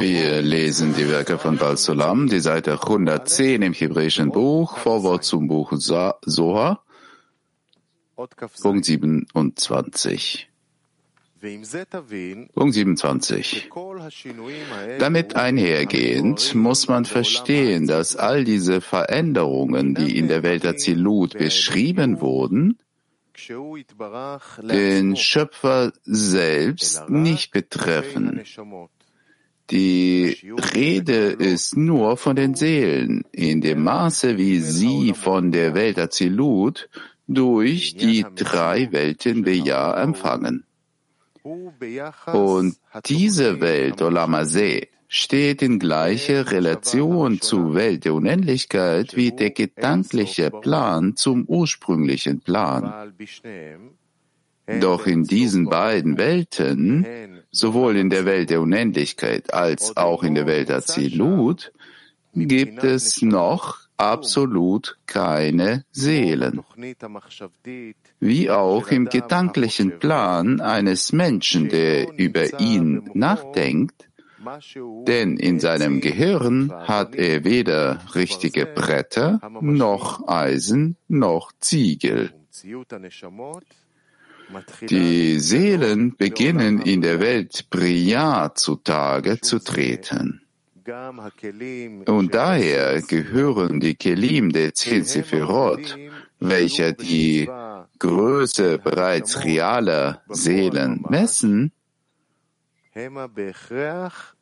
Wir lesen die Werke von Baal Sulam, die Seite 110 im hebräischen Buch, Vorwort zum Buch Soha, Punkt 27. Punkt 27. Damit einhergehend muss man verstehen, dass all diese Veränderungen, die in der Welt der Zilut beschrieben wurden, den Schöpfer selbst nicht betreffen. Die Rede ist nur von den Seelen, in dem Maße, wie sie von der Welt Azilut durch die drei Welten Beja empfangen. Und diese Welt, Olamase, steht in gleicher Relation zur Welt der Unendlichkeit wie der gedankliche Plan zum ursprünglichen Plan. Doch in diesen beiden Welten, sowohl in der Welt der Unendlichkeit als auch in der Welt der Zilut, gibt es noch absolut keine Seelen. Wie auch im gedanklichen Plan eines Menschen, der über ihn nachdenkt, denn in seinem Gehirn hat er weder richtige Bretter, noch Eisen, noch Ziegel. Die Seelen beginnen in der Welt Priya zutage zu treten. Und daher gehören die Kelim der zehn Sephirot, welche die Größe bereits realer Seelen messen,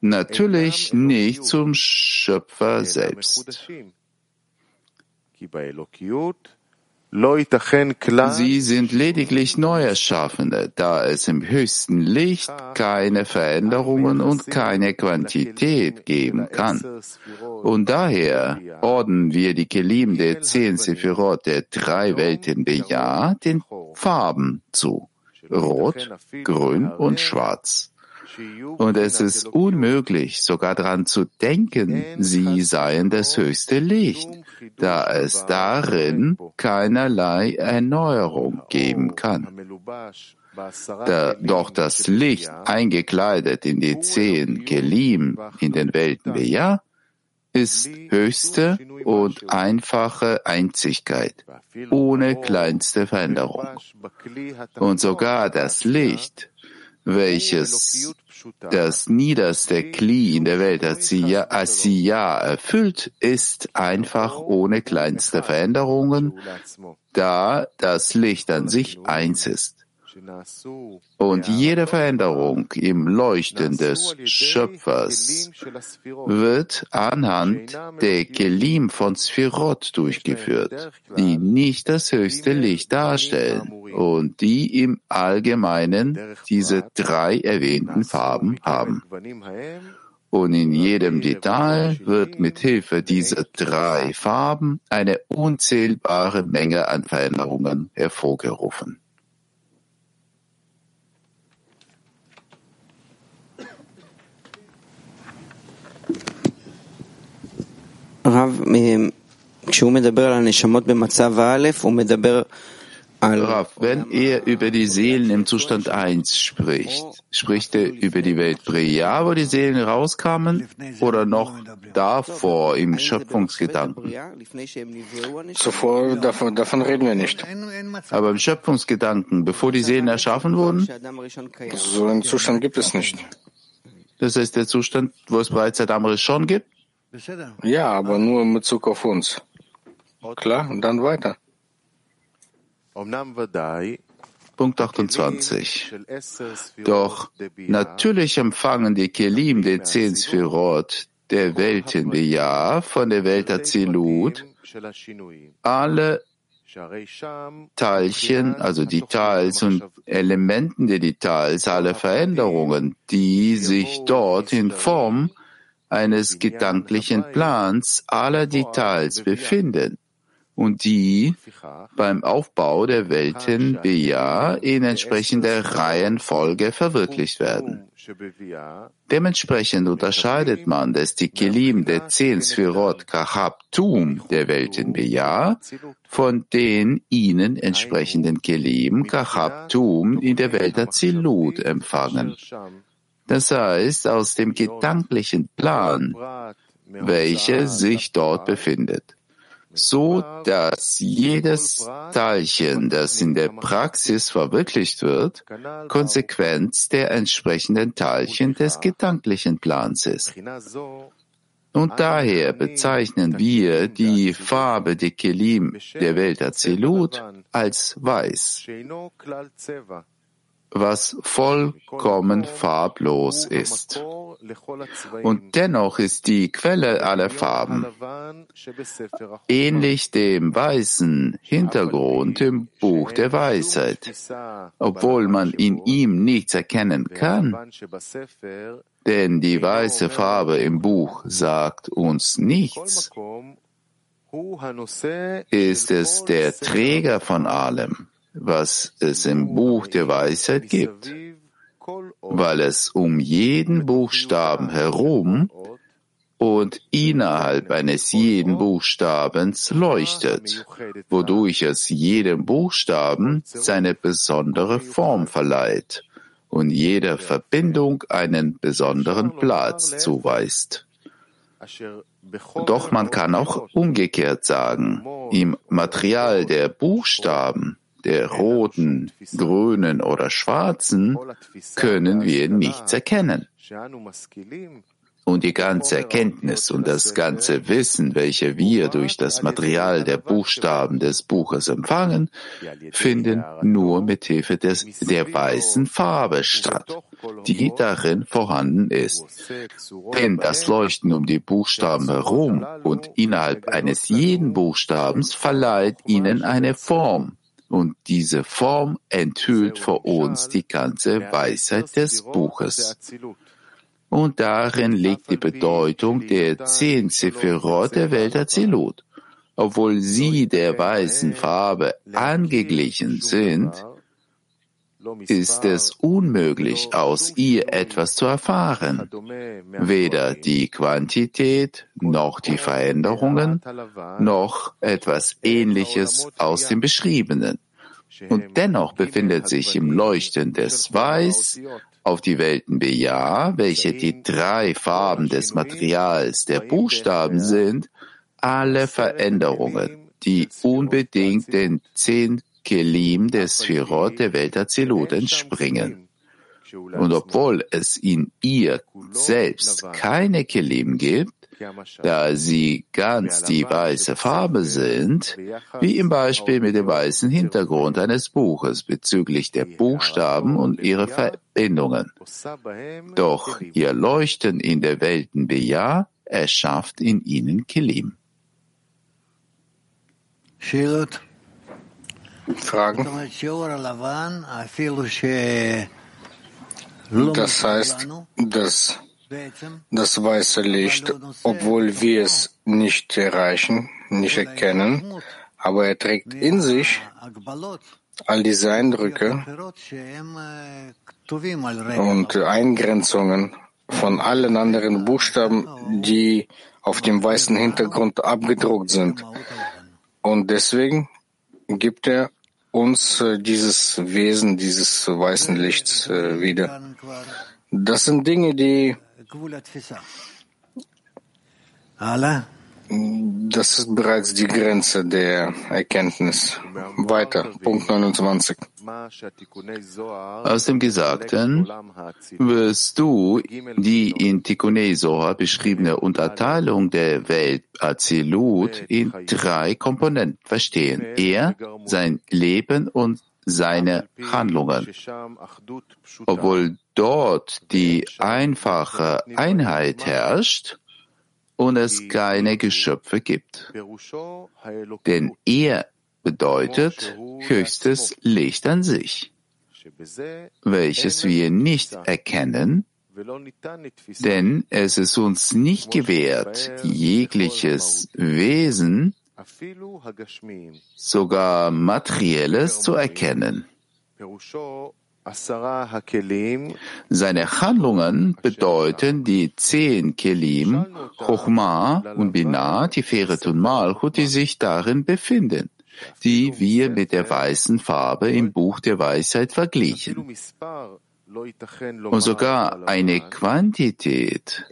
natürlich nicht zum Schöpfer selbst. Sie sind lediglich Neuerschaffende, da es im höchsten Licht keine Veränderungen und keine Quantität geben kann. Und daher ordnen wir die Kelim der zehn Sephirot der drei Welten Bejahr den Farben zu. Rot, Grün und Schwarz. Und es ist unmöglich, sogar daran zu denken, sie seien das höchste Licht, da es darin keinerlei Erneuerung geben kann. Da, doch das Licht, eingekleidet in die zehn Kelim in den Welten Beja, ist höchste und einfache Einzigkeit, ohne kleinste Veränderung. Und sogar das Licht, welches das niederste Kli in der Welt Asiya erfüllt, ist einfach ohne kleinste Veränderungen, da das Licht an sich eins ist. Und jede Veränderung im Leuchten des Schöpfers wird anhand der Kelim von Sphirot durchgeführt, die nicht das höchste Licht darstellen und die im Allgemeinen diese drei erwähnten Farben haben. Und in jedem Detail wird mit Hilfe dieser drei Farben eine unzählbare Menge an Veränderungen hervorgerufen. Rav, wenn er über die Seelen im Zustand 1 spricht, spricht er über die Welt Bria, wo die Seelen rauskamen, oder noch davor im Schöpfungsgedanken? Zuvor, davon, davon reden wir nicht. Aber im Schöpfungsgedanken, bevor die Seelen erschaffen wurden? So einen Zustand gibt es nicht. Das heißt der Zustand, wo es bereits Adam Rishon gibt? Ja, aber nur in Bezug auf uns. Klar, und dann weiter. Punkt 28. Doch natürlich empfangen die Kelim der zehn Sphirot der Welten Bejahr von der Welt Azilut alle Teilchen, also Details und Elementen der Details, alle Veränderungen, die sich dort in Form eines gedanklichen Plans aller Details befinden und die beim Aufbau der Welten Bia in entsprechender Reihenfolge verwirklicht werden. Dementsprechend unterscheidet man das Kelim der zehn Sphirot Kahab-Tum der Welten Bia von den ihnen entsprechenden Kelim Kahab-Tum in der Welt Azilut empfangen. Das heißt, aus dem gedanklichen Plan, welcher sich dort befindet so dass jedes Teilchen, das in der Praxis verwirklicht wird, Konsequenz der entsprechenden Teilchen des gedanklichen Plans ist. Und daher bezeichnen wir die Farbe der Kelim der Welt Azilut als weiß was vollkommen farblos ist. Und dennoch ist die Quelle aller Farben ähnlich dem weißen Hintergrund im Buch der Weisheit, obwohl man in ihm nichts erkennen kann. Denn die weiße Farbe im Buch sagt uns nichts. Ist es der Träger von allem was es im Buch der Weisheit gibt, weil es um jeden Buchstaben herum und innerhalb eines jeden Buchstabens leuchtet, wodurch es jedem Buchstaben seine besondere Form verleiht und jeder Verbindung einen besonderen Platz zuweist. Doch man kann auch umgekehrt sagen, im Material der Buchstaben der roten, grünen oder schwarzen können wir nichts erkennen. Und die ganze Erkenntnis und das ganze Wissen, welche wir durch das Material der Buchstaben des Buches empfangen, finden nur mit Hilfe des, der weißen Farbe statt, die darin vorhanden ist. Denn das Leuchten um die Buchstaben herum und innerhalb eines jeden Buchstabens verleiht ihnen eine Form, und diese Form enthüllt vor uns die ganze Weisheit des Buches. Und darin liegt die Bedeutung der zehn Sephirot der Welt Azilut. Obwohl sie der weißen Farbe angeglichen sind, ist es unmöglich, aus ihr etwas zu erfahren. Weder die Quantität noch die Veränderungen noch etwas Ähnliches aus dem Beschriebenen. Und dennoch befindet sich im Leuchten des Weiß auf die Welten Beja, welche die drei Farben des Materials der Buchstaben sind, alle Veränderungen, die unbedingt den zehn Kelim des Sphirot der Welt Azilut entspringen. Und obwohl es in ihr selbst keine Kelim gibt, da sie ganz die weiße Farbe sind, wie im Beispiel mit dem weißen Hintergrund eines Buches bezüglich der Buchstaben und ihrer Verbindungen. Doch ihr Leuchten in der Welten Beja erschafft in ihnen Kelim. Fragen? Das heißt, dass das weiße Licht, obwohl wir es nicht erreichen, nicht erkennen, aber er trägt in sich all diese Eindrücke und Eingrenzungen von allen anderen Buchstaben, die auf dem weißen Hintergrund abgedruckt sind. Und deswegen gibt er uns äh, dieses Wesen dieses weißen Lichts äh, wieder. Das sind Dinge, die das ist bereits die Grenze der Erkenntnis. Weiter, Punkt 29. Aus dem Gesagten wirst du die in Tikkunei Soha beschriebene Unterteilung der Welt Azilut in drei Komponenten verstehen. Er, sein Leben und seine Handlungen. Obwohl dort die einfache Einheit herrscht, und es keine Geschöpfe gibt. Denn er bedeutet höchstes Licht an sich, welches wir nicht erkennen, denn es ist uns nicht gewährt, jegliches Wesen sogar Materielles zu erkennen. Seine Handlungen bedeuten die zehn Kelim, Chochma und Binah, Tiferet und Malchut, die sich darin befinden, die wir mit der weißen Farbe im Buch der Weisheit verglichen. Und sogar eine Quantität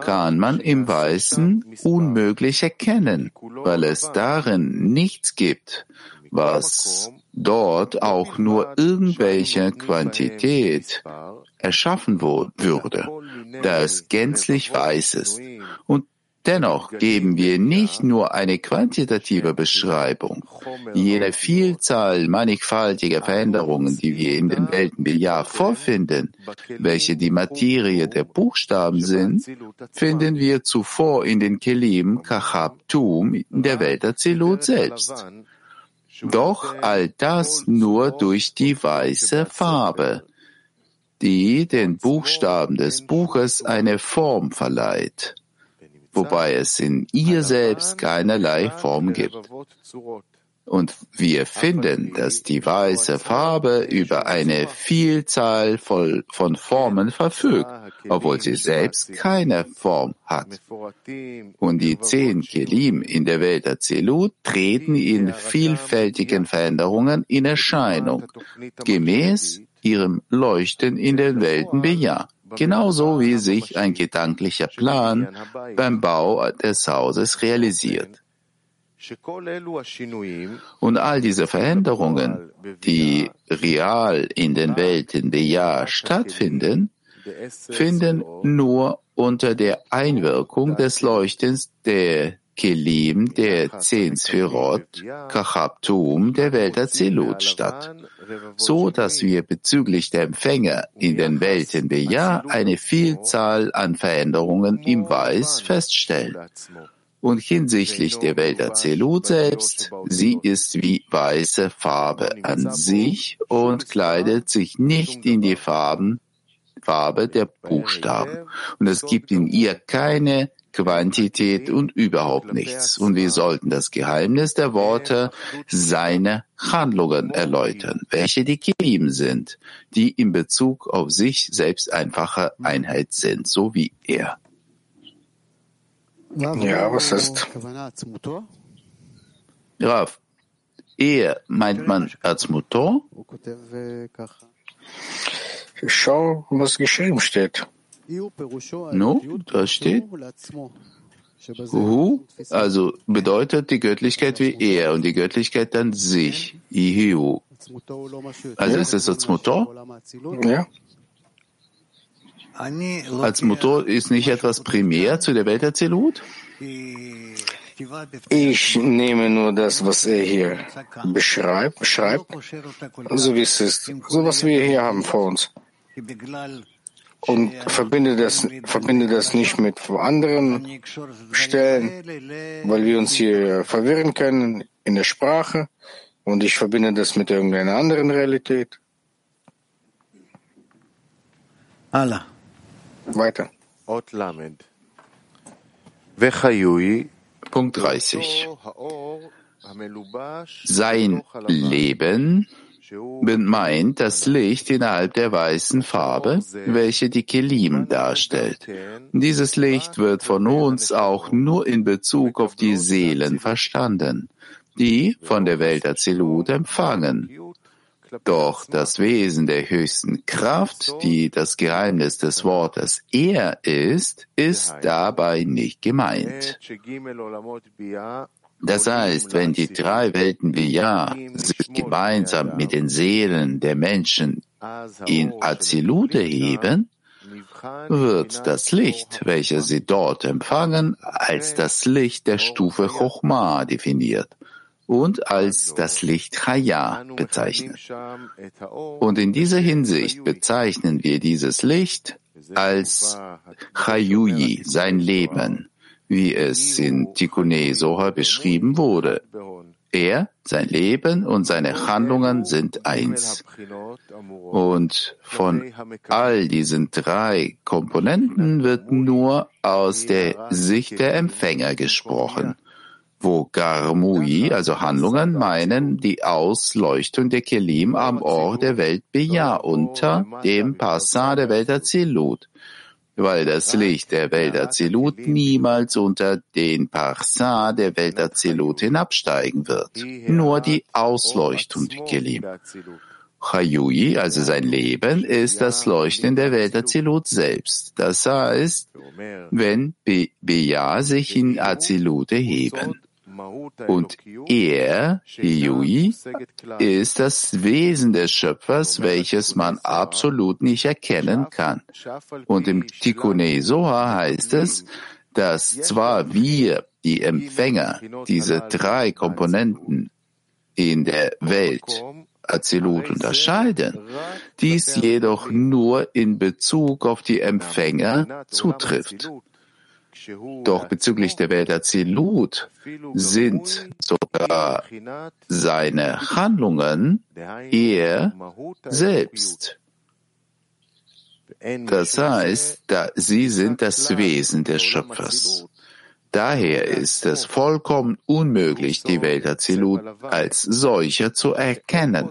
kann man im Weißen unmöglich erkennen, weil es darin nichts gibt, was dort auch nur irgendwelche Quantität erschaffen würde, da es gänzlich weiß ist. Und Dennoch geben wir nicht nur eine quantitative Beschreibung. Jene Vielzahl mannigfaltiger Veränderungen, die wir in den Welten Billiard vorfinden, welche die Materie der Buchstaben sind, finden wir zuvor in den Kelim Kachab Tum in der Welt der Zelut selbst. Doch all das nur durch die weiße Farbe, die den Buchstaben des Buches eine Form verleiht wobei es in ihr selbst keinerlei Form gibt. Und wir finden, dass die weiße Farbe über eine Vielzahl von Formen verfügt, obwohl sie selbst keine Form hat. Und die zehn Kelim in der Welt der Zelut treten in vielfältigen Veränderungen in Erscheinung, gemäß ihrem Leuchten in den Welten Bejahr genauso wie sich ein gedanklicher Plan beim Bau des Hauses realisiert. Und all diese Veränderungen, die real in den Welten Bejahr stattfinden, finden nur unter der Einwirkung des Leuchtens der Kelim der zehn Sphirot, Kachabtum der Welt Azilut statt, so dass wir bezüglich der Empfänger in den Welten Beja eine Vielzahl an Veränderungen im Weiß feststellen. Und hinsichtlich der Welt Azilut selbst, sie ist wie weiße Farbe an sich und kleidet sich nicht in die Farben, Farbe der Buchstaben. Und es gibt in ihr keine Quantität und überhaupt nichts. Und wir sollten das Geheimnis der Worte seine Handlungen erläutern, welche die Kilim sind, die in Bezug auf sich selbst einfache Einheit sind, so wie er. Ja, was ist? Raf, er meint man als Motor? Schau, was geschrieben steht. No, da steht Hu, also bedeutet die Göttlichkeit wie er und die Göttlichkeit dann sich, Ihiu. Also ist es als Motor? Ja. Als Motor ist nicht etwas primär zu der Welt der Zelut? Ich nehme nur das, was er hier beschreibt, schreibt, so wie es ist, so was wir hier haben vor uns und verbinde das, verbinde das nicht mit anderen Stellen, weil wir uns hier verwirren können in der Sprache und ich verbinde das mit irgendeiner anderen Realität. Allah. Weiter. Punkt 30. Sein Leben meint das Licht innerhalb der weißen Farbe, welche die Kelim darstellt. Dieses Licht wird von uns auch nur in Bezug auf die Seelen verstanden, die von der Welt der Zelut empfangen. Doch das Wesen der höchsten Kraft, die das Geheimnis des Wortes Er ist, ist dabei nicht gemeint. Das heißt, wenn die drei Welten Biyah sich gemeinsam mit den Seelen der Menschen in Azilut erheben, wird das Licht, welches sie dort empfangen, als das Licht der Stufe Chochma definiert und als das Licht Chaya bezeichnet. Und in dieser Hinsicht bezeichnen wir dieses Licht als Chayuyi, sein Leben, wie es in Tikkun Soha beschrieben wurde. Er, sein Leben und seine Handlungen sind eins. Und von all diesen drei Komponenten wird nur aus der Sicht der Empfänger gesprochen. Wo Garmui, also Handlungen, meinen die Ausleuchtung der Kelim am Ort der Welt Beja unter dem Passa der Welt Azilut, weil das Licht der Welt Azilut niemals unter den Parsa der Welt Azilut hinabsteigen wird. Nur die Ausleuchtung der Kelim. Chayui, also sein Leben, ist das Leuchten der Welt Azilut selbst. Das heißt, wenn Beja sich in Azilut erheben. Und er, Yui, ist das Wesen des Schöpfers, welches man absolut nicht erkennen kann. Und im Tikkun Soha heißt es, dass zwar wir, die Empfänger, diese drei Komponenten in der Welt Azilut unterscheiden, dies jedoch nur in Bezug auf die Empfänger zutrifft. Doch bezüglich der Welt Azilut sind sogar seine Handlungen er selbst. Das heißt, da sie sind das Wesen des Schöpfers. Daher ist es vollkommen unmöglich, die Welt Azilut als solche zu erkennen.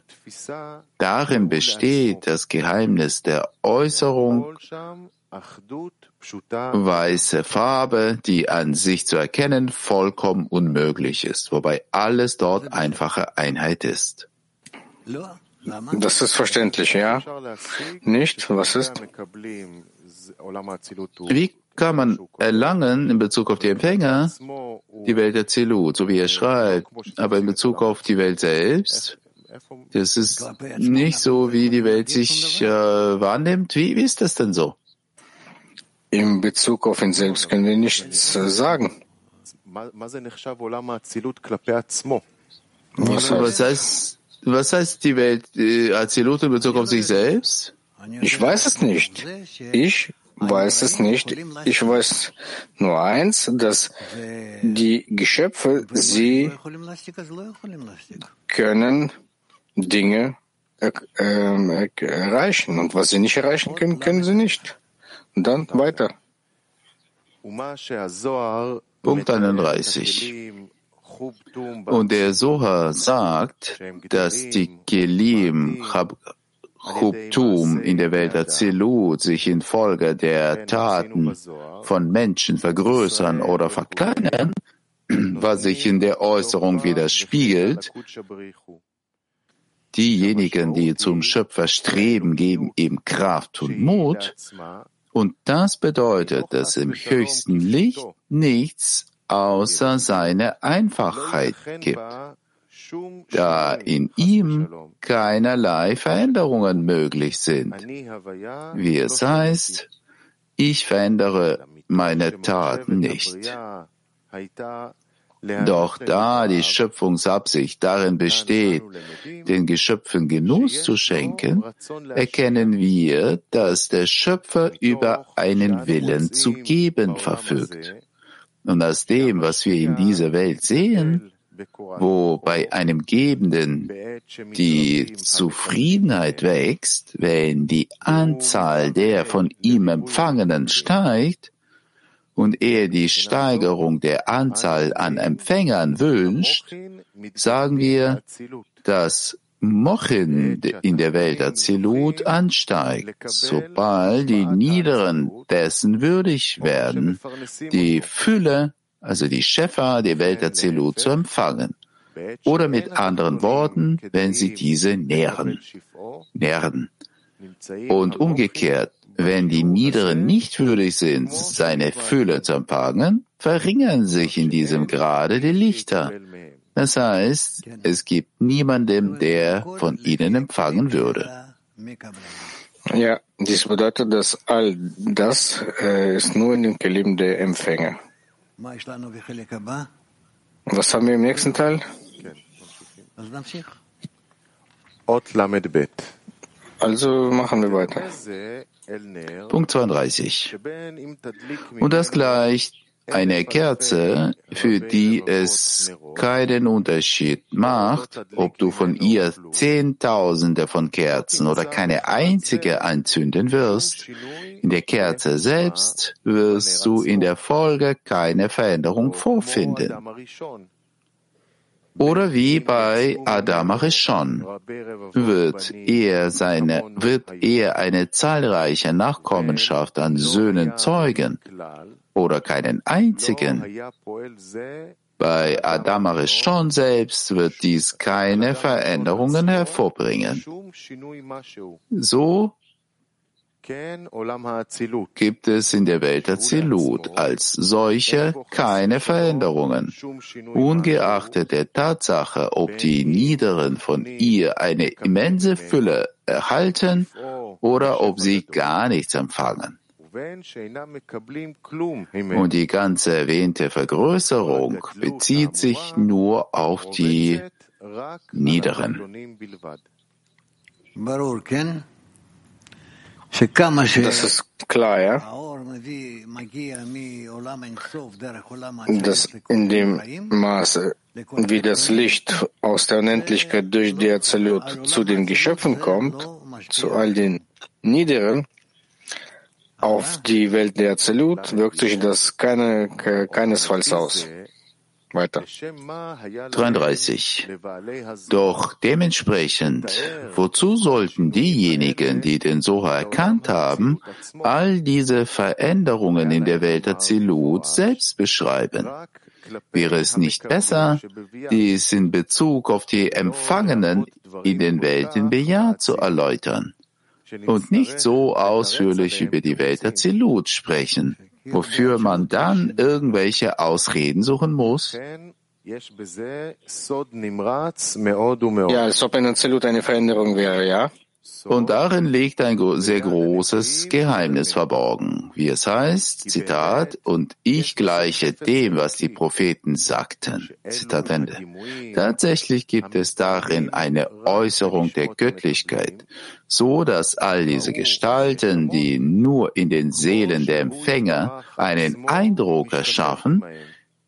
Darin besteht das Geheimnis der Äußerung weiße Farbe, die an sich zu erkennen vollkommen unmöglich ist, wobei alles dort einfache Einheit ist. Das ist verständlich, ja? Nicht? Was ist? Wie kann man erlangen in Bezug auf die Empfänger die Welt der Zilut, so wie er schreibt, aber in Bezug auf die Welt selbst, das ist nicht so, wie die Welt sich äh, wahrnimmt. Wie, wie ist das denn so? In Bezug auf ihn selbst können wir nichts sagen. Was, was heißt, was heißt die Welt äh, Azilut in Bezug auf sich selbst? Ich weiß es nicht. Ich weiß es nicht. Ich weiß nur eins, dass die Geschöpfe, sie können Dinge äh, äh, erreichen. Und was sie nicht erreichen können, können sie nicht. Und dann weiter. Punkt 31. Und der Soha sagt, dass die Kelim Chubtum in der Welt Azilut sich infolge der Taten von Menschen vergrößern oder verkleinern, was sich in der Äußerung widerspiegelt. Diejenigen, die zum Schöpfer streben, geben ihm Kraft und Mut. Und das bedeutet, dass im höchsten Licht nichts außer seine Einfachheit gibt da in ihm keinerlei Veränderungen möglich sind. Wie es heißt, ich verändere meine Taten nicht. Doch da die Schöpfungsabsicht darin besteht, den Geschöpfen Genuss zu schenken, erkennen wir, dass der Schöpfer über einen Willen zu geben verfügt. Und aus dem, was wir in dieser Welt sehen, wo bei einem Gebenden die Zufriedenheit wächst, wenn die Anzahl der von ihm Empfangenen steigt und er die Steigerung der Anzahl an Empfängern wünscht, sagen wir, dass Mochin in der Welt Azilut ansteigt, sobald die Niederen dessen würdig werden, die Fülle also die Shefa der Welt der Zelut zu empfangen. Oder mit anderen Worten, wenn sie diese nähren. nähren. Und umgekehrt, wenn die Niederen nicht würdig sind, seine Fülle zu empfangen, verringern sich in diesem Grade die Lichter. Das heißt, es gibt niemanden, der von ihnen empfangen würde. Ja, dies bedeutet, dass all das äh, ist nur in dem Kelim der Empfänger. Was haben wir im nächsten Teil? Also machen wir weiter. Punkt 32. Und das gleicht eine Kerze, für die es keinen Unterschied macht, ob du von ihr Zehntausende von Kerzen oder keine einzige anzünden wirst. In der Kerze selbst wirst du in der Folge keine Veränderung vorfinden. Oder wie bei Adam Arishon wird er seine, wird er eine zahlreiche Nachkommenschaft an Söhnen zeugen oder keinen einzigen. Bei Adam Arishon selbst wird dies keine Veränderungen hervorbringen. So gibt es in der Welt der Zilut als solche keine Veränderungen, ungeachtet der Tatsache, ob die Niederen von ihr eine immense Fülle erhalten oder ob sie gar nichts empfangen. Und die ganze erwähnte Vergrößerung bezieht sich nur auf die Niederen. Das ist klar, ja? Dass in dem Maße, wie das Licht aus der Unendlichkeit durch die Absolut zu den Geschöpfen kommt, zu all den Niederen, auf die Welt der Absolut wirkt sich das keine, keinesfalls aus. Weiter. 33. Doch dementsprechend, wozu sollten diejenigen, die den Soha erkannt haben, all diese Veränderungen in der Welt der Zilut selbst beschreiben? Wäre es nicht besser, dies in Bezug auf die Empfangenen in den Welten bejaht zu erläutern und nicht so ausführlich über die Welt der Zilut sprechen? Wofür man dann irgendwelche Ausreden suchen muss? Ja, als ob ein Absolut eine Veränderung wäre, ja? Und darin liegt ein sehr großes Geheimnis verborgen, wie es heißt, Zitat, und ich gleiche dem, was die Propheten sagten. Zitat Ende. Tatsächlich gibt es darin eine Äußerung der Göttlichkeit, so dass all diese Gestalten, die nur in den Seelen der Empfänger einen Eindruck erschaffen,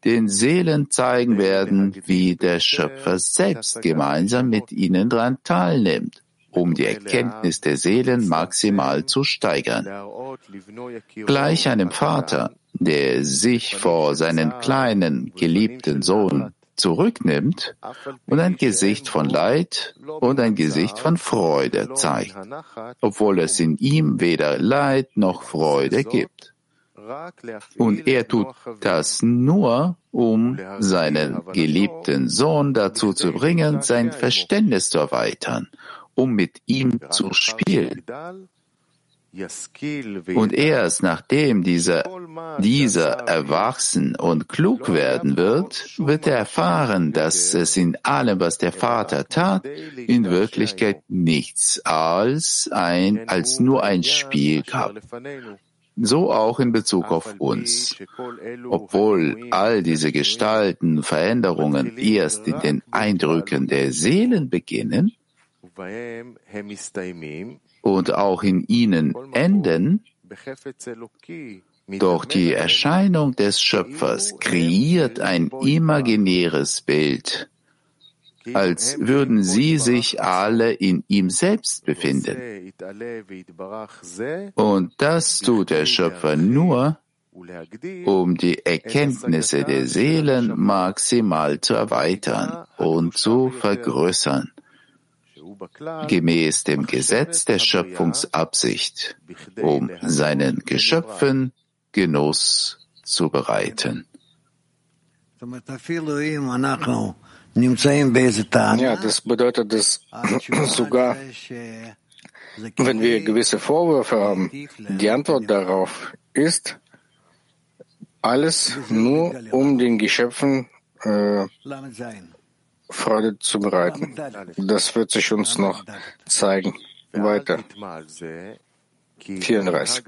den Seelen zeigen werden, wie der Schöpfer selbst gemeinsam mit ihnen daran teilnimmt um die Erkenntnis der Seelen maximal zu steigern. Gleich einem Vater, der sich vor seinen kleinen, geliebten Sohn zurücknimmt und ein Gesicht von Leid und ein Gesicht von Freude zeigt, obwohl es in ihm weder Leid noch Freude gibt. Und er tut das nur, um seinen geliebten Sohn dazu zu bringen, sein Verständnis zu erweitern um mit ihm zu spielen. Und erst nachdem dieser, dieser erwachsen und klug werden wird, wird er erfahren, dass es in allem, was der Vater tat, in Wirklichkeit nichts als ein, als nur ein Spiel gab. So auch in Bezug auf uns. Obwohl all diese Gestalten, Veränderungen erst in den Eindrücken der Seelen beginnen, und auch in ihnen enden, doch die Erscheinung des Schöpfers kreiert ein imaginäres Bild, als würden sie sich alle in ihm selbst befinden. Und das tut der Schöpfer nur, um die Erkenntnisse der Seelen maximal zu erweitern und zu vergrößern gemäß dem Gesetz der Schöpfungsabsicht, um seinen Geschöpfen Genuss zu bereiten. Ja, das bedeutet, dass sogar wenn wir gewisse Vorwürfe haben, die Antwort darauf ist, alles nur um den Geschöpfen äh, Freude zu bereiten. Das wird sich uns noch zeigen. Weiter. 34.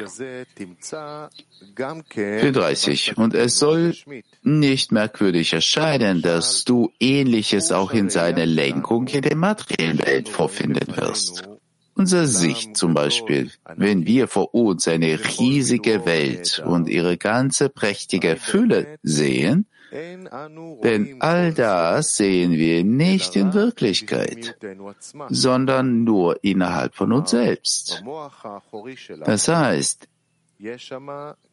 34. Und es soll nicht merkwürdig erscheinen, dass du Ähnliches auch in seiner Lenkung in der materiellen Welt vorfinden wirst. Unser Sicht zum Beispiel, wenn wir vor uns eine riesige Welt und ihre ganze prächtige Fülle sehen, denn all das sehen wir nicht in Wirklichkeit, sondern nur innerhalb von uns selbst. Das heißt,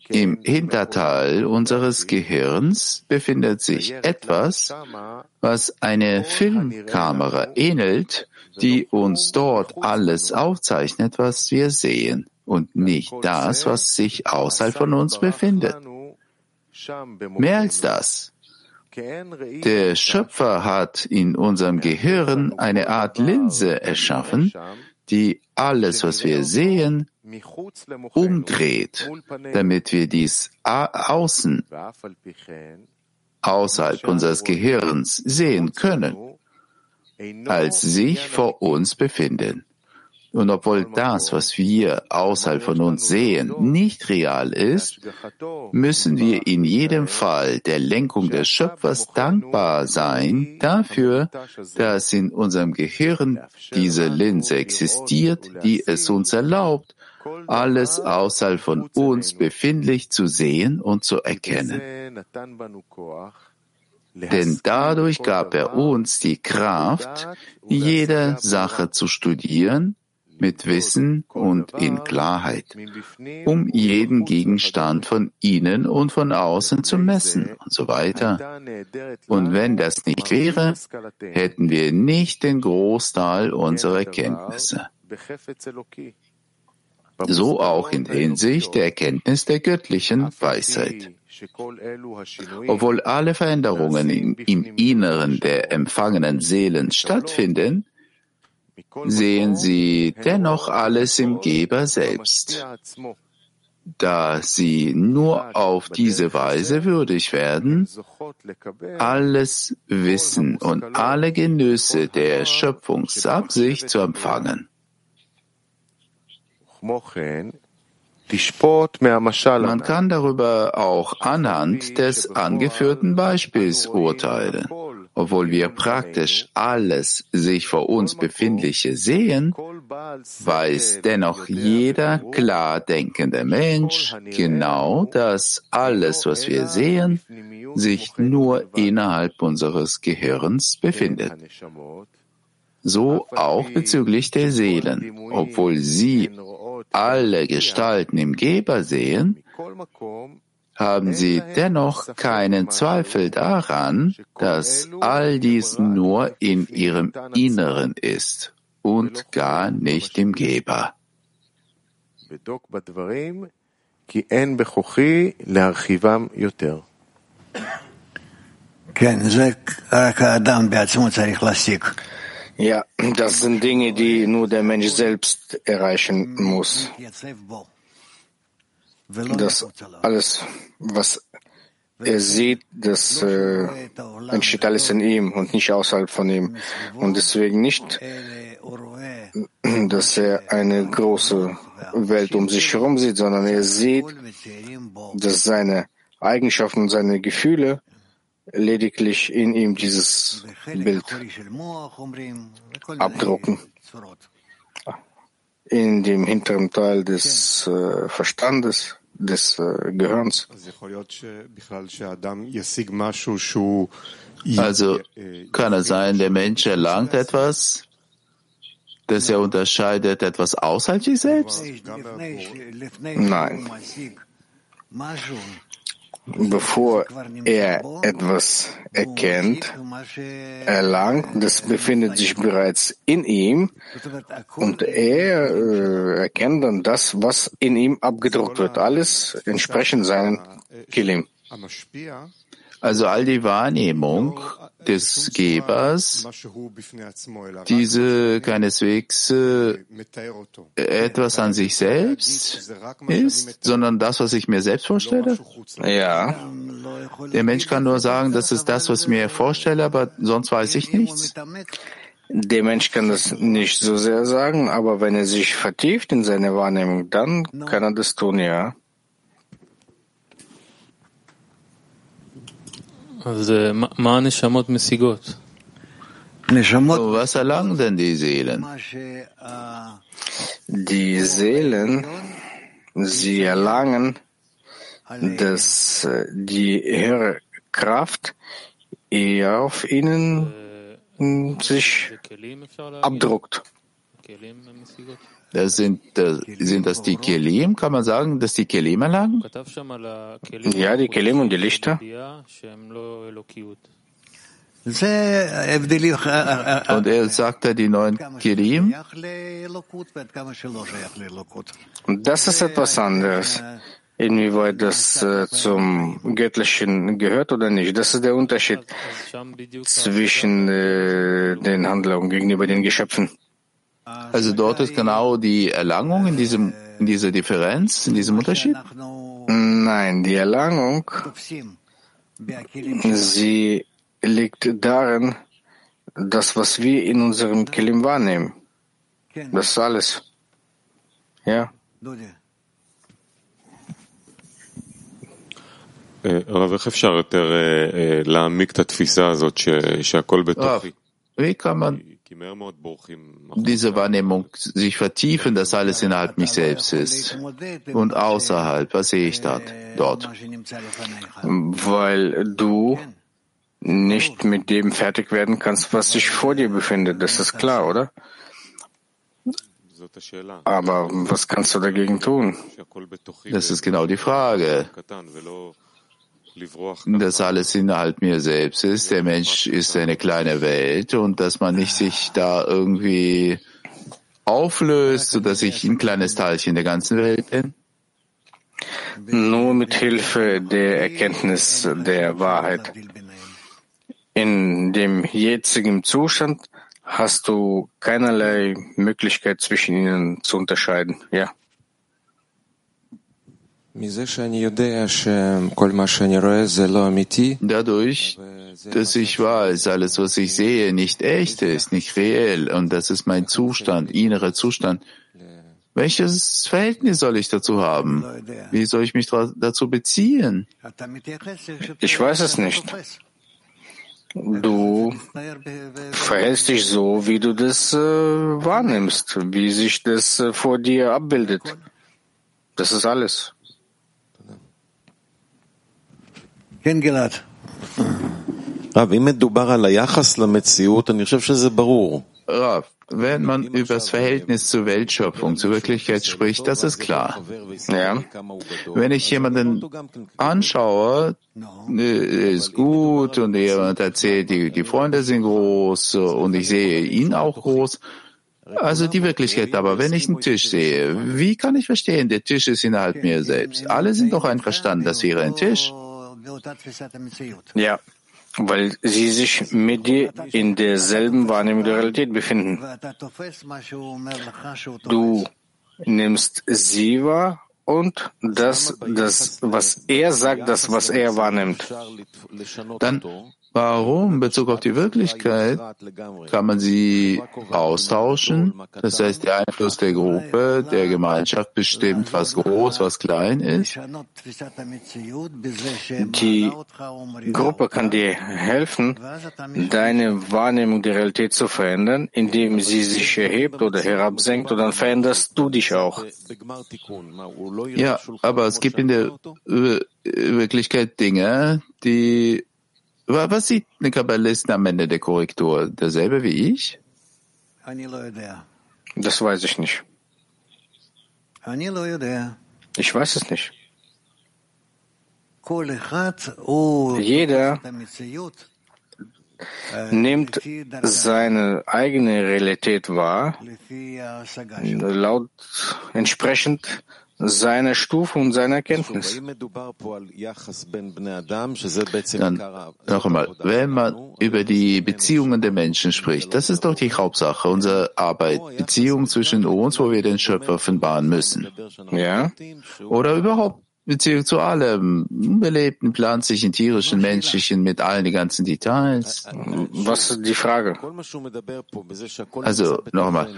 Im Hinterteil unseres Gehirns befindet sich etwas, was eine Filmkamera ähnelt, die uns dort alles aufzeichnet, was wir sehen, und nicht das, was sich außerhalb von uns befindet. Mehr als das. Der Schöpfer hat in unserem Gehirn eine Art Linse erschaffen, die alles, was wir sehen, umdreht, damit wir dies außen, außerhalb unseres Gehirns sehen können, als sich vor uns befinden. Und obwohl das, was wir außerhalb von uns sehen, nicht real ist, müssen wir in jedem Fall der Lenkung des Schöpfers dankbar sein dafür, dass in unserem Gehirn diese Linse existiert, die es uns erlaubt, alles außerhalb von uns befindlich zu sehen und zu erkennen. Denn dadurch gab er uns die Kraft, jede Sache zu studieren mit Wissen und in Klarheit, um jeden Gegenstand von innen und von außen zu messen und so weiter. Und wenn das nicht wäre, hätten wir nicht den Großteil unserer Kenntnisse. So auch in Hinsicht der Erkenntnis der göttlichen Weisheit. Obwohl alle Veränderungen im, Inneren der empfangenen Seelen stattfinden, sehen sie dennoch alles im Geber selbst, da sie nur auf diese Weise würdig werden, alles Wissen und alle Genüsse der Schöpfungsabsicht zu empfangen. Man kann darüber auch anhand des angeführten Beispiels urteilen. Obwohl wir praktisch alles sich vor uns Befindliche sehen, weiß dennoch jeder klar denkende Mensch genau, dass alles, was wir sehen, sich nur innerhalb unseres Gehirns befindet. So auch bezüglich der Seelen, obwohl sie alle Gestalten im Geber sehen, haben sie dennoch keinen Zweifel daran, dass all dies nur in ihrem Inneren ist und gar nicht im Geber. Ja, das sind Dinge, die nur der Mensch selbst erreichen muss. Das alles, was er sieht, das äh, entsteht alles in ihm und nicht außerhalb von ihm. Und deswegen nicht, dass er eine große Welt um sich herum sieht, sondern er sieht, dass seine Eigenschaften und seine Gefühle lediglich in ihm dieses Bild abdrucken. In dem hinteren Teil des äh, Verstandes, des äh, Gehirns. Also kann es sein, der Mensch erlangt etwas, das er unterscheidet etwas außerhalb sich selbst? Nein. Bevor er etwas erkennt, erlangt, das befindet sich bereits in ihm und er äh, erkennt dann das, was in ihm abgedruckt wird. Alles entsprechend seinen Kilim. Also all die Wahrnehmung des Gebers, diese keineswegs äh, etwas an sich selbst ist, sondern das, was ich mir selbst vorstelle? Ja. Der Mensch kann nur sagen, das ist das, was ich mir vorstelle, aber sonst weiß ich nichts. Der Mensch kann das nicht so sehr sagen, aber wenn er sich vertieft in seine Wahrnehmung, dann kann er das tun, ja. Also, was erlangen denn die Seelen? Die Seelen, sie erlangen, dass die höhere Kraft eher auf ihnen sich abdruckt. Das sind, das, sind das die Kelim? Kann man sagen, dass die Kelim erlangen? Ja, die Kelim und die Lichter. Und er sagt da die neuen Kelim. Das ist etwas anderes. Inwieweit das äh, zum Göttlichen gehört oder nicht. Das ist der Unterschied zwischen äh, den Handlungen gegenüber den Geschöpfen. Also dort ist genau die Erlangung in diesem, in dieser Differenz, in diesem Unterschied? Nein, die Erlangung, sie liegt darin, das, was wir in unserem Kelim wahrnehmen. Das ist alles. Ja. הרב, איך אפשר יותר להעמיק את התפיסה הזאת שהכל בתוכי? Wie kann man diese Wahrnehmung sich vertiefen, dass alles innerhalb mich selbst ist und außerhalb? Was sehe ich dort? dort? Weil du nicht mit dem fertig werden kannst, was sich vor dir befindet. Das ist klar, oder? Aber was kannst du dagegen tun? Das ist genau die Frage. Dass alles innerhalb mir selbst ist. Der Mensch ist eine kleine Welt und dass man nicht sich da irgendwie auflöst, sodass ich ein kleines Teilchen der ganzen Welt bin? Nur mit Hilfe der Erkenntnis der Wahrheit. In dem jetzigen Zustand hast du keinerlei Möglichkeit zwischen ihnen zu unterscheiden. Ja. Dadurch, dass ich weiß, alles, was ich sehe, nicht echt ist, nicht reell, und das ist mein Zustand, innerer Zustand. Welches Verhältnis soll ich dazu haben? Wie soll ich mich dazu beziehen? Ich weiß es nicht. Du verhältst dich so, wie du das äh, wahrnimmst, wie sich das äh, vor dir abbildet. Das ist alles. רב, אם מדובר על היחס למציאות, אני חושב שזה ברור. Rav, wenn man über das Verhältnis zur Weltschöpfung, zur Wirklichkeit spricht, das ist klar. Ja. Wenn ich jemanden anschaue, äh, ist gut und jemand erzählt, die, die Freunde sind groß und ich sehe ihn auch groß, also die Wirklichkeit. Aber wenn ich einen Tisch sehe, wie kann ich verstehen, der Tisch ist innerhalb mir selbst? Alle sind doch einverstanden, das wäre ein Tisch. Ja, weil sie sich mit dir in derselben Wahrnehmung der Realität befinden. Du nimmst sie wahr und das, das, was er sagt, das, was er wahrnimmt. Dann Warum? In Bezug auf die Wirklichkeit kann man sie austauschen. Das heißt, der Einfluss der Gruppe, der Gemeinschaft bestimmt, was groß, was klein ist. Die Gruppe kann dir helfen, deine Wahrnehmung der Realität zu verändern, indem sie sich erhebt oder herabsenkt und dann veränderst du dich auch. Ja, aber es gibt in der Wirklichkeit Dinge, die was sieht eine Kabbalist am Ende der Korrektur? Derselbe wie ich? Das weiß ich nicht. Ich weiß es nicht. Jeder nimmt seine eigene Realität wahr, laut entsprechend seiner Stufe und seiner Erkenntnis. Dann noch einmal, wenn man über die Beziehungen der Menschen spricht, das ist doch die Hauptsache unserer Arbeit, Beziehung zwischen uns, wo wir den Schöpfer offenbaren müssen. Ja. Oder überhaupt Beziehung zu allem, belebten, pflanzlichen, tierischen, menschlichen, mit allen die ganzen Details. Was ist die Frage? Also nochmal,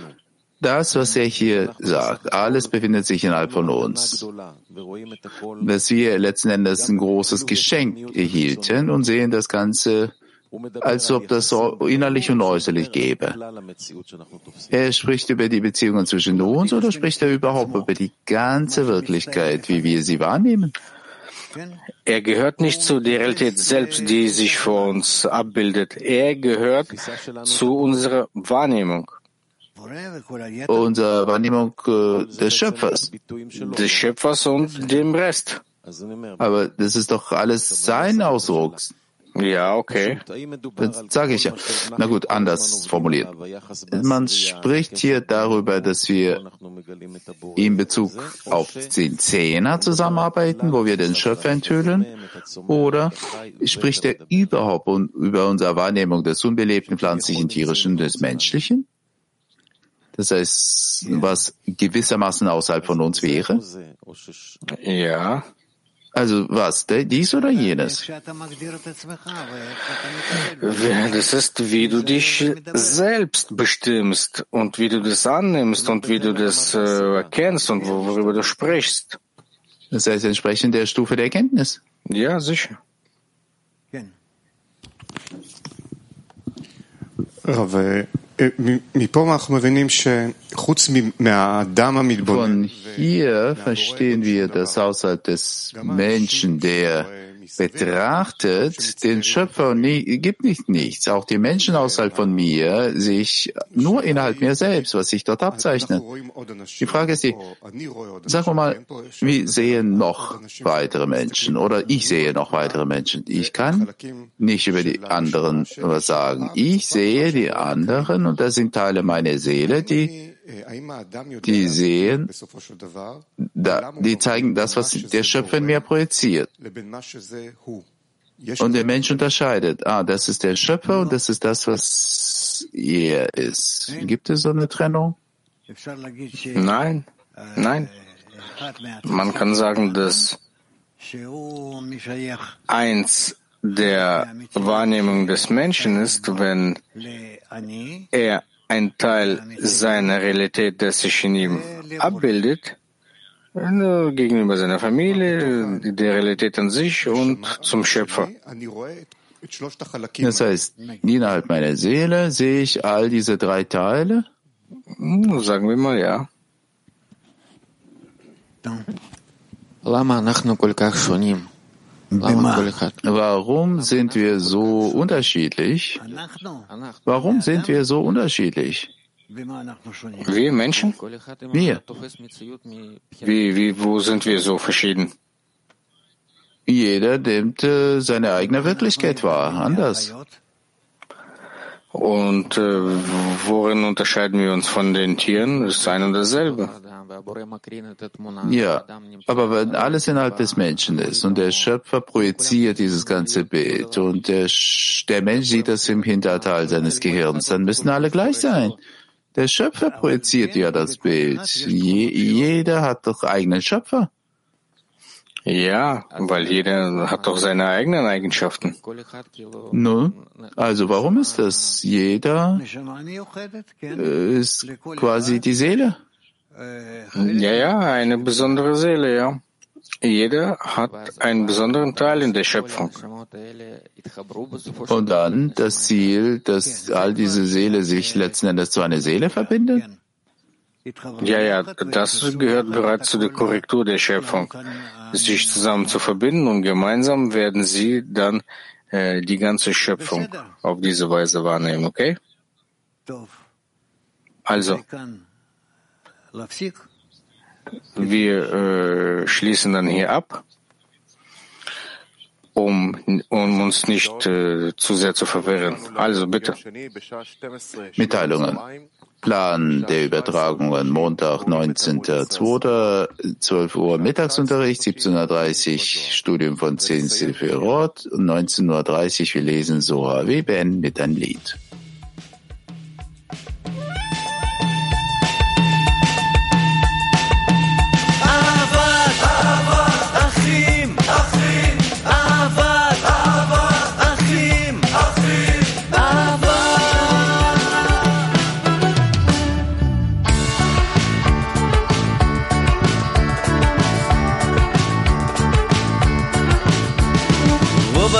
das, was er hier sagt, alles befindet sich innerhalb von uns. Dass wir letzten Endes ein großes Geschenk erhielten und sehen das Ganze, als ob das innerlich und äußerlich gäbe. Er spricht über die Beziehungen zwischen uns oder spricht er überhaupt über die ganze Wirklichkeit, wie wir sie wahrnehmen? Er gehört nicht zu der Realität selbst, die sich vor uns abbildet. Er gehört zu unserer Wahrnehmung. Unserer Wahrnehmung äh, des Schöpfers. Des Schöpfers und dem Rest. Aber das ist doch alles sein Ausdruck. Ja, okay. Das sage ich ja. Na gut, anders formuliert. Man spricht hier darüber, dass wir in Bezug auf den Zehner zusammenarbeiten, wo wir den Schöpfer enthüllen, oder spricht er überhaupt über unsere Wahrnehmung des unbelebten pflanzlichen, tierischen, des menschlichen? Das heißt, was gewissermaßen außerhalb von uns wäre? Ja. Also was, dies oder jenes? Das ist, wie du dich selbst bestimmst und wie du das annimmst und wie du das äh, erkennst und worüber du sprichst. Das heißt entsprechend der Stufe der Erkenntnis. Ja, sicher. Von hier verstehen wir, dass außerhalb des Menschen, der betrachtet, den Schöpfer nie, gibt nicht nichts. Auch die Menschen außerhalb von mir sich nur innerhalb mir selbst, was sich dort abzeichnet. Die Frage ist die, sagen wir mal, wir sehen noch weitere Menschen oder ich sehe noch weitere Menschen. Ich kann nicht über die anderen was sagen. Ich sehe die anderen und das sind Teile meiner Seele, die die sehen, da, die zeigen das, was der Schöpfer in mir projiziert. Und der Mensch unterscheidet, ah, das ist der Schöpfer und das ist das, was er ist. Gibt es so eine Trennung? Nein, nein. Man kann sagen, dass eins der Wahrnehmung des Menschen ist, wenn er ein Teil seiner Realität, der sich in ihm abbildet, gegenüber seiner Familie, der Realität an sich und zum Schöpfer. Das heißt, innerhalb meiner Seele sehe ich all diese drei Teile? Sagen wir mal ja. Warum sind wir so unterschiedlich? Warum sind wir so unterschiedlich? Wir Menschen? Wir. Wie, wie, wo sind wir so verschieden? Jeder nimmt äh, seine eigene Wirklichkeit wahr, anders. Und äh, worin unterscheiden wir uns von den Tieren? Das ist ein und dasselbe. Ja, aber wenn alles innerhalb des Menschen ist und der Schöpfer projiziert dieses ganze Bild und der, der Mensch sieht das im Hinterteil seines Gehirns, dann müssen alle gleich sein. Der Schöpfer projiziert ja das Bild. Je, jeder hat doch eigenen Schöpfer. Ja, weil jeder hat doch seine eigenen Eigenschaften. Nun, also warum ist das? Jeder äh, ist quasi die Seele. Ja, ja, eine besondere Seele, ja. Jeder hat einen besonderen Teil in der Schöpfung. Und dann das Ziel, dass all diese Seele sich letzten Endes zu einer Seele verbindet? Ja, ja, das gehört bereits zu der Korrektur der Schöpfung, sich zusammen zu verbinden und gemeinsam werden sie dann äh, die ganze Schöpfung auf diese Weise wahrnehmen, okay? Also, wir äh, schließen dann hier ab, um, um uns nicht äh, zu sehr zu verwirren. Also bitte. Mitteilungen. Plan der Übertragungen Montag, 19.02., 12 Uhr Mittagsunterricht, 17.30 Uhr Studium von 10 Silfirot und 19.30 Uhr wir lesen Soha. Wir beenden mit einem Lied.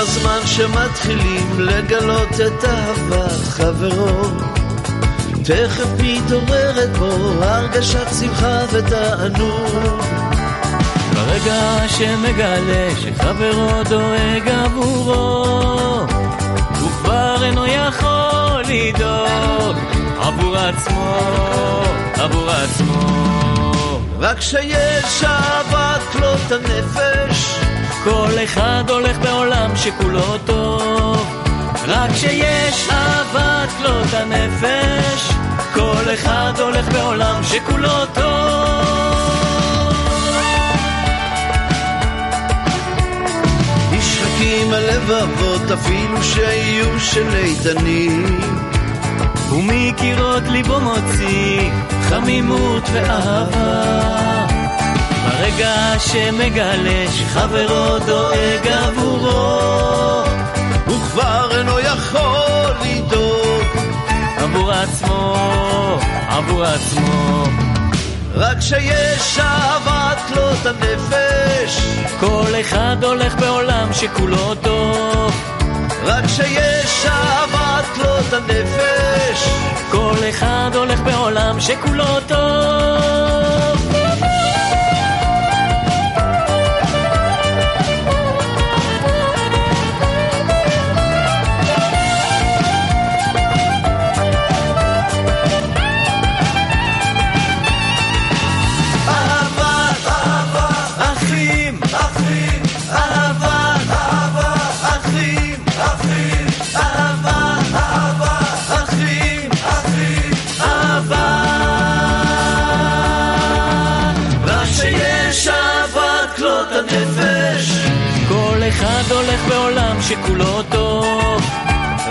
בזמן שמתחילים לגלות את אהבת חברו תכף מתעוררת בו הרגשת שמחה ותענוג ברגע שמגלה שחברו דואג עבורו וכבר אינו יכול לדאוג עבור עצמו, עבור עצמו. רק כשיש אהבת כלות הנפש, כל אחד הולך בעולם שכולו טוב. רק כשיש אהבת כלות הנפש, כל אחד הולך בעולם שכולו טוב. נשחקים הלבבות אפילו שיהיו של איתנים ומקירות ליבו מוציא חמימות ואהבה ברגע שמגלה שחברו דואג עבורו הוא כבר אינו יכול לדאוג עבור עצמו, עבור עצמו. רק כשיש אהבת כלות הנפש כל אחד הולך בעולם שכולו טוב. רק כשיש אהבת כלות הנפש כל אחד הולך בעולם שכולו טוב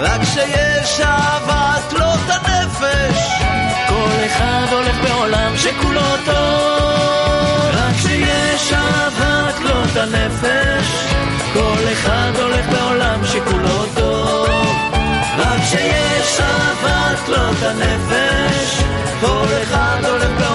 רק שיש אהבת לא הנפש. כל אחד הולך בעולם שכולו טוב. רק שיש אהבת לא הנפש כל אחד הולך בעולם שכולו טוב. רק שיש אהבת לא הנפש כל אחד הולך בעולם